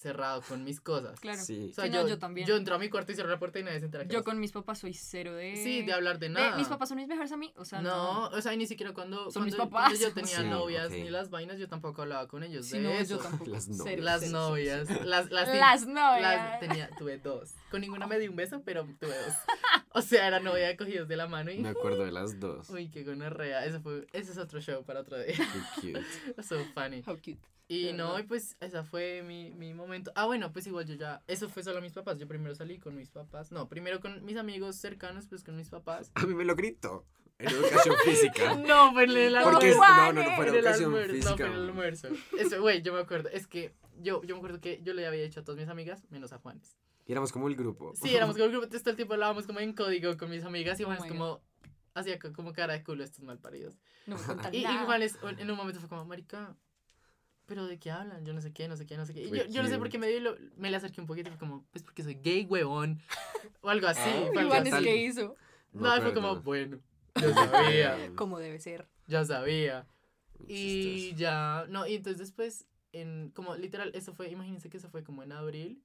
cerrado con mis cosas. Claro. Sí. O sea, Sí, no, yo, yo también. Yo entro a mi cuarto y cierro la puerta y nadie se entera. Yo con mis papás soy cero de... Sí, de hablar de de- nada. mis papás son mis mejores amigos, o sea, no, o sea, y ni siquiera cuando, Son mis cuando, papás. cuando yo tenía Sí, novias ok. ni las vainas, yo tampoco hablaba con ellos Sí, de no, eso. yo tampoco. Las novias. cero, Las cero, novias, cero, las, las, Las las novias. tenía, tuve dos. Con ninguna me di un beso, pero tuve dos. O sea, era novia de cogidos de la mano y... Me acuerdo de las dos. Uy, qué gonorrea. Eso fue, ese es otro show para otro día. Qué cute. so funny. How cute. Y no, y pues esa fue mi, mi momento. Ah, bueno, pues igual yo ya, eso fue solo mis papás. Yo primero salí con mis papás. No, primero con mis amigos cercanos, pues con mis papás. A mí me lo gritó. En educación física. No, fue en el almuerzo. no, no, no fue En en el educación almuerzo, No, fue física. en el almuerzo. Eso, güey, yo me acuerdo. Es que yo, yo me acuerdo que yo le había dicho a todas mis amigas, menos a Juanes. Y éramos como el grupo. Sí, éramos como el grupo, entonces todo el tiempo hablábamos como en código con mis amigas y Oh Juanes my como, hacía co- como cara de culo estos malparidos. No me Y, y. Juanes en un momento fue como, marica, ¿pero de qué hablan? Yo no sé qué, no sé qué, no sé qué. Y Fue yo, yo no sé por qué me, dio y lo- me le acerqué un poquito y fue como, pues porque soy gay, huevón. O algo así. Ah, fue algo Igual es así. que hizo, No, fue acuerdo. como, bueno, yo sabía, como debe ser. ya sabía. Y ya, no, y entonces después, en, como literal, eso fue, imagínense que eso fue como en abril.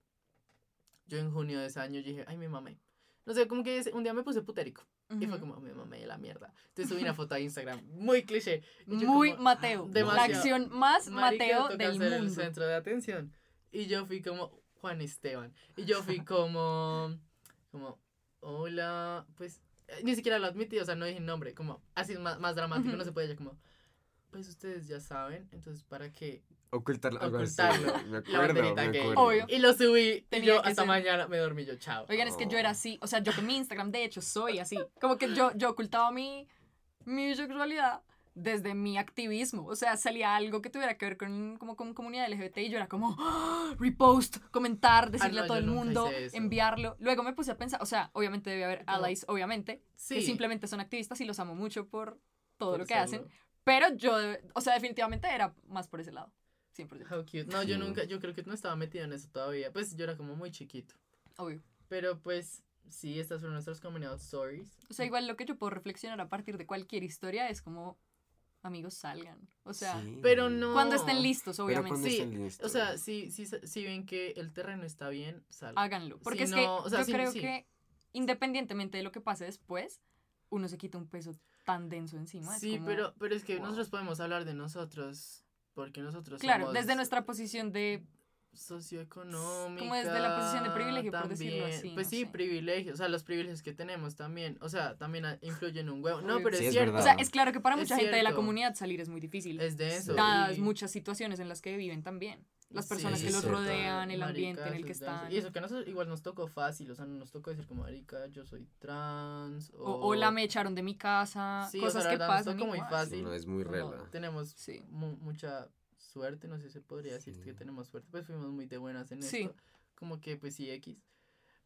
Yo en junio de ese año dije, ay, me mamé. No sé, como que ese- un día me puse putérico. Y fue como, me mamé de la mierda. Entonces subí una foto a Instagram, muy cliché. Muy como, Mateo. La acción más Mateo del ser el mundo. centro de atención. Y yo fui como Juan Esteban. Y yo fui como, como, hola, pues, eh, ni siquiera lo admití, o sea, no dije nombre, como, así más, más dramático, no se puede, yo como, pues ustedes ya saben, entonces, ¿para qué? Ocultarlo. algo así. Ocultarlo. Me La acuerdo, banderita me gay. acuerdo. Obvio. Y lo subí, y Tenía yo que hasta ser. mañana me dormí yo, chao. Oigan, es que yo era así, o sea, yo con mi Instagram, de hecho, soy así. Como que yo, yo ocultaba mi, mi bisexualidad desde mi activismo. O sea, salía algo que tuviera que ver con, como, con comunidad LGBT y yo era como, ¡Ah! repost, comentar, decirle no, a todo el mundo, enviarlo. Luego me puse a pensar, o sea, obviamente debe haber allies, obviamente, Sí. que simplemente son activistas y los amo mucho por todo por lo que serlo. hacen. Pero yo, o sea, definitivamente era más por ese lado. 100%. How cute. No, yo nunca, yo creo que no estaba metido en eso todavía. Pues yo era como muy chiquito. Obvio. Pero pues, sí, estas fueron nuestras coming out stories. O sea, igual lo que yo puedo reflexionar a partir de cualquier historia es como, amigos, salgan. O sea, Sí. pero no- cuando estén listos, Pero obviamente. Sí, estén listos. O sea, si, si, si ven que el terreno está bien, salgan. háganlo. Porque Si es que no, o sea, yo creo sí. que independientemente de lo que pase después, uno se quita un peso tan denso encima. es Sí, como- pero, pero es que Wow. nosotros podemos hablar de nosotros, porque nosotros Claro, somos desde nuestra posición de... socioeconómica. Como desde la posición de privilegio, por decirlo también. así, Pues no sí, sé. privilegios, o sea, los privilegios que tenemos también, o sea, también influyen un huevo. No, pero Sí, es es cierto. verdad. O sea, es claro que para Es mucha gente de la comunidad salir es muy difícil. Es de eso. Dadas y- muchas situaciones en las que viven también. Las personas Sí, que los cierto. rodean, el Marica, ambiente en el que es denso. están. Y eso que a nosotros igual nos tocó fácil, o sea, no nos tocó decir como, marica, yo soy trans, o... O, o la me echaron de mi casa, Sí, o cosas sea, que verdad, nos pasan. tocó muy fácil. No, es muy rela. Tenemos Sí. mu- mucha suerte, no sé si se podría decir Sí. que tenemos suerte, pues fuimos muy de buenas en Sí. esto. Como que pues sí, X.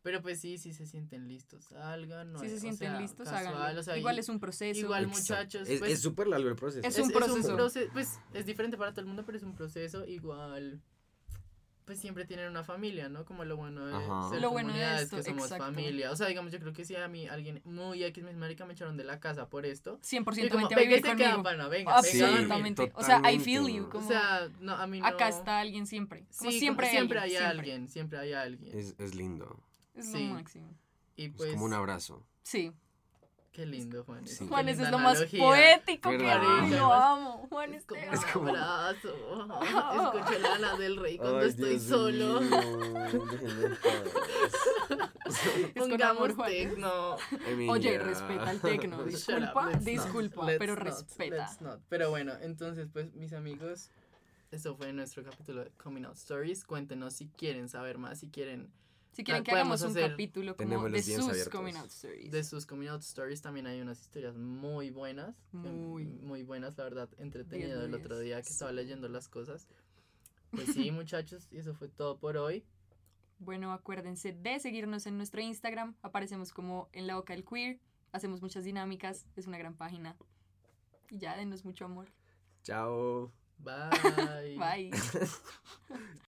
Pero pues sí, sí se sienten listos, salgan. No si hay- se o sienten sea, listos, casual, háganlo. o sea, Igual y- es un proceso. igual Exacto. muchachos, Es pues, es súper largo el proceso. Es un proceso. proce- pues es diferente para todo el mundo, pero es un proceso igual. Pues siempre tienen una familia, ¿no? Como lo bueno de Ajá. ser Lo bueno de comunidad esto, es que somos exacto. familia. O sea, digamos, yo creo que si a mí alguien muy X, mis marica, me echaron de la casa por esto. 100% Y como, vente a venga vivir queda, conmigo. pana, venga, venga. Sí, Absolutamente. o sea, I feel you. O Como, sea, no, a mí no. acá está alguien siempre. Como Sí, siempre, como siempre hay alguien, alguien, siempre hay alguien. Es, es lindo. Es Sí. lo máximo. Y Es pues, como un abrazo. Sí. Qué lindo, Juan. Sí. Juan, qué ese es lo más poético que hay. Lo amo. Juan Es como Esteban. Es como- un abrazo. Escucho Lana del Rey cuando Ay, estoy Dios solo. mío. Es con Pongamos amor, tecno. Emilia. Oye, respeta el tecno. Up, Disculpa, let's not, disculpa, let's pero not, respeta. not. Pero bueno, entonces, pues, mis amigos, eso fue nuestro capítulo de Coming Out Stories. Cuéntenos si quieren saber más, si quieren Si quieren Ah, que hagamos un hacer- capítulo como de sus abiertos. coming out stories. de sus Coming Out Stories. También hay unas historias muy buenas. Muy. Muy buenas, la verdad. Entretenido el otro día que estaba leyendo las cosas. Pues sí, muchachos, y eso fue todo por hoy. Bueno, acuérdense de seguirnos en nuestro Instagram. Aparecemos como en la boca del queer. Hacemos muchas dinámicas. Es una gran página. Y ya, denos mucho amor. Chao. Bye. Bye.